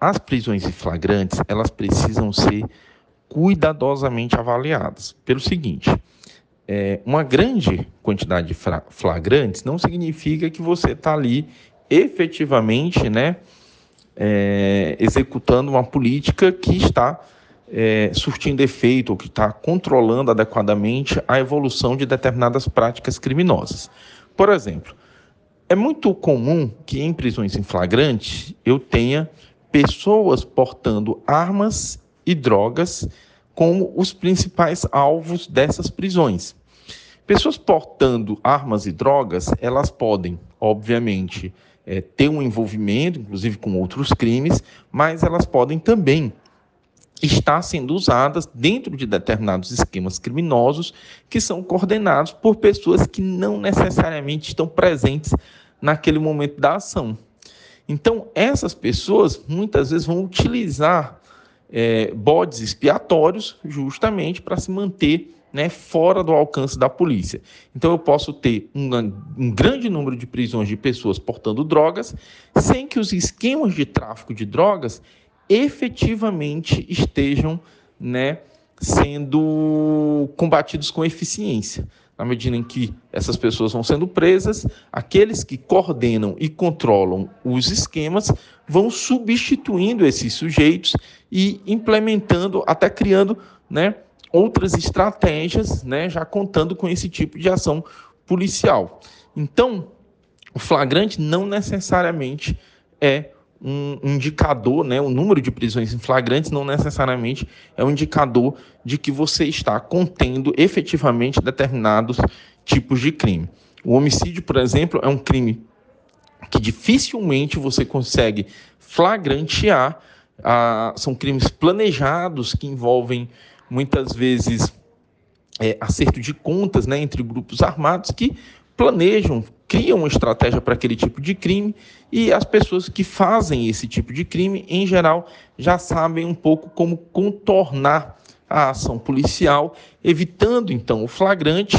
as prisões em flagrantes, elas precisam ser cuidadosamente avaliadas. Pelo seguinte, é, uma grande quantidade de flagrantes não significa que você está ali efetivamente né, é, executando uma política que está é, surtindo efeito ou que está controlando adequadamente a evolução de determinadas práticas criminosas. Por exemplo, é muito comum que em prisões em flagrante eu tenha pessoas portando armas e drogas como os principais alvos dessas prisões. Pessoas portando armas e drogas, elas podem, obviamente, é, ter um envolvimento, inclusive com outros crimes, mas elas podem também estar sendo usadas dentro de determinados esquemas criminosos que são coordenados por pessoas que não necessariamente estão presentes naquele momento da ação. Então, essas pessoas muitas vezes vão utilizar é, bodes expiatórios justamente para se manter né, fora do alcance da polícia. Então eu posso ter um, um, grande número de prisões de pessoas portando drogas, sem que os esquemas de tráfico de drogas efetivamente estejam né, sendo combatidos com eficiência. Na medida em que essas pessoas vão sendo presas, aqueles que coordenam e controlam os esquemas vão substituindo esses sujeitos e implementando, até criando né, outras estratégias, né, já contando com esse tipo de ação policial. Então, o flagrante não necessariamente é um indicador, né, o número de prisões em flagrantes não necessariamente é um indicador de que você está contendo efetivamente determinados tipos de crime. O homicídio, por exemplo, é um crime que dificilmente você consegue flagrantear. Ah, são crimes planejados que envolvem muitas vezes é, acerto de contas né, entre grupos armados que planejam, criam uma estratégia para aquele tipo de crime e as pessoas que fazem esse tipo de crime, em geral, já sabem um pouco como contornar a ação policial, evitando então o flagrante.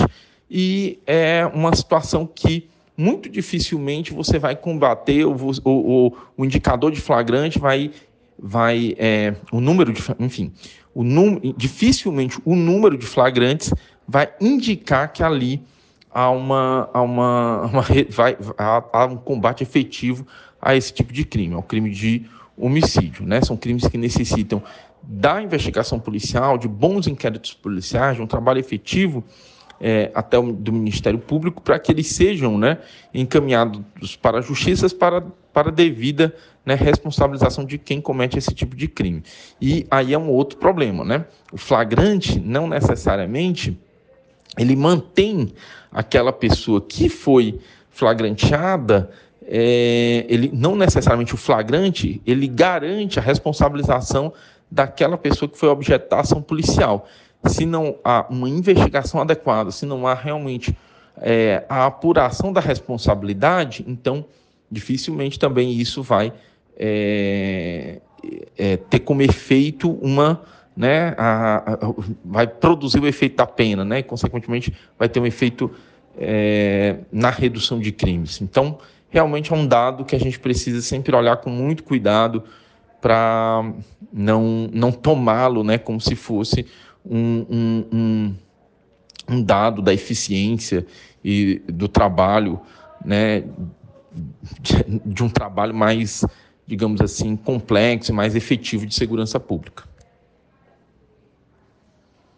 E é uma situação que muito dificilmente você vai combater o indicador de flagrante vai vai é, o número de enfim o num, dificilmente o número de flagrantes vai indicar que ali há, uma, há, uma, uma vai, um combate efetivo a esse tipo de crime, ao crime de homicídio. Né? São crimes que necessitam da investigação policial, de bons inquéritos policiais, de um trabalho efetivo é, até o, do Ministério Público para que eles sejam né, encaminhados para a justiça para, para devida né, responsabilização de quem comete esse tipo de crime. E aí é um outro problema. Né? O flagrante não necessariamente ele mantém aquela pessoa que foi flagranteada é, ele não necessariamente o flagrante, ele garante a responsabilização daquela pessoa que foi objeto da ação policial se não há uma investigação adequada, se não há realmente é, a apuração da responsabilidade, então dificilmente também isso vai é, é, ter como efeito uma. Né, a, a, vai produzir o efeito da pena, né, e, consequentemente, vai ter um efeito é, na redução de crimes. Então, realmente é um dado que a gente precisa sempre olhar com muito cuidado para não, não tomá-lo né, como se fosse um, um, um, um dado da eficiência e do trabalho, né, de, de um trabalho mais, digamos assim, complexo e mais efetivo de segurança pública.